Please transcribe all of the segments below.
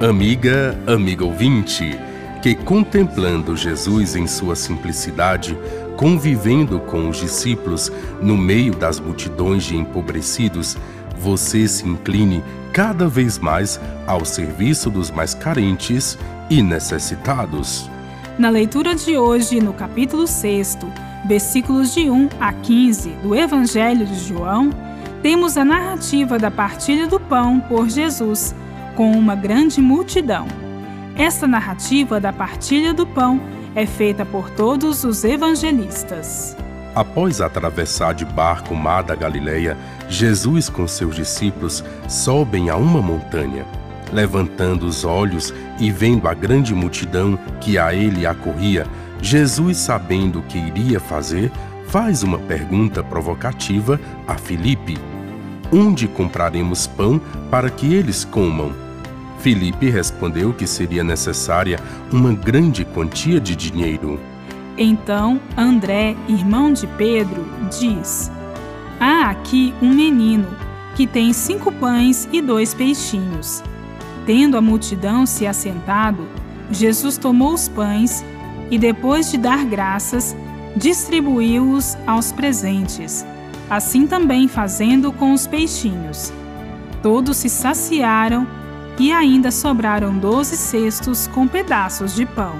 Amiga, amigo ouvinte, que contemplando Jesus em sua simplicidade, convivendo com os discípulos no meio das multidões de empobrecidos, você se incline cada vez mais ao serviço dos mais carentes e necessitados. Na leitura de hoje, no capítulo 6, versículos de 1 a 15 do Evangelho de João, temos a narrativa da partilha do pão por Jesus com uma grande multidão. Esta narrativa da partilha do pão é feita por todos os evangelistas. Após atravessar de barco o mar da Galileia, Jesus com seus discípulos sobem a uma montanha. Levantando os olhos e vendo a grande multidão que a ele acorria, Jesus, sabendo o que iria fazer, faz uma pergunta provocativa a Filipe: Onde compraremos pão para que eles comam? Filipe respondeu que seria necessária uma grande quantia de dinheiro. Então André, irmão de Pedro, diz: Há aqui um menino que tem cinco pães e dois peixinhos. Tendo a multidão se assentado, Jesus tomou os pães e, depois de dar graças, distribuiu-os aos presentes, assim também fazendo com os peixinhos. Todos se saciaram e ainda sobraram doze cestos com pedaços de pão.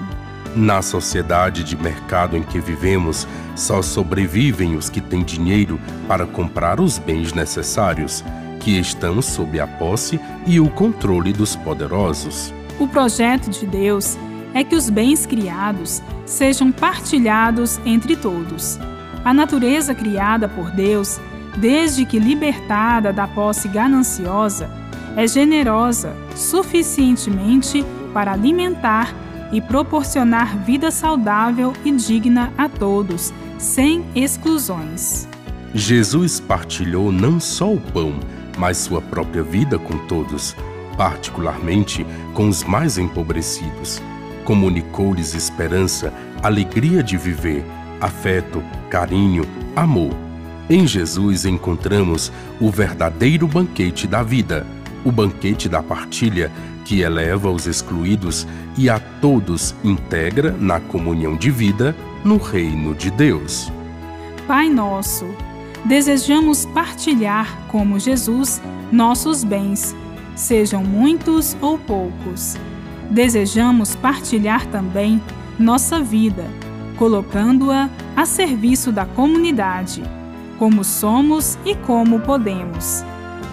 Na sociedade de mercado em que vivemos, só sobrevivem os que têm dinheiro para comprar os bens necessários, que estão sob a posse e o controle dos poderosos. O projeto de Deus é que os bens criados sejam partilhados entre todos. A natureza criada por Deus, desde que libertada da posse gananciosa, é generosa suficientemente para alimentar e proporcionar vida saudável e digna a todos, sem exclusões. Jesus partilhou não só o pão, mas sua própria vida com todos, particularmente com os mais empobrecidos. Comunicou-lhes esperança, alegria de viver, afeto, carinho, amor. Em Jesus encontramos o verdadeiro banquete da vida, o banquete da partilha que eleva os excluídos e a todos integra na comunhão de vida no reino de Deus. Pai nosso, desejamos partilhar como Jesus nossos bens, sejam muitos ou poucos. Desejamos partilhar também nossa vida, colocando-a a serviço da comunidade, como somos e como podemos.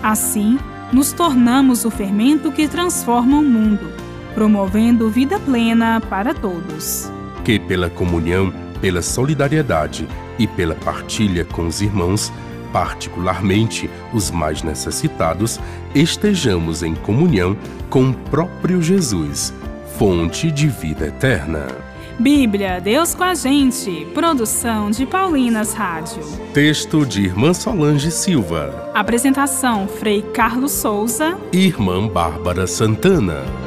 Assim, nos tornamos o fermento que transforma o mundo, promovendo vida plena para todos. Que pela comunhão, pela solidariedade e pela partilha com os irmãos, particularmente os mais necessitados, estejamos em comunhão com o próprio Jesus, fonte de vida eterna. Bíblia, Deus com a gente. Produção de Paulinas Rádio. Texto de Irmã Solange Silva. Apresentação: Frei Carlos Souza. Irmã Bárbara Santana.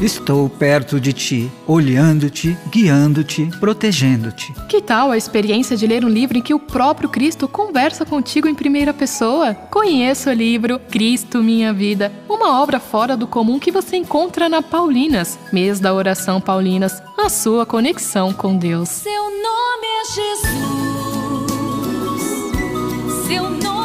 Estou perto de ti, olhando-te, guiando-te, protegendo-te. Que tal a experiência de ler um livro em que o próprio Cristo conversa contigo em primeira pessoa? Conheça o livro Cristo Minha Vida, uma obra fora do comum que você encontra na Paulinas, mês da oração Paulinas, a sua conexão com Deus. Seu nome é Jesus. Seu nome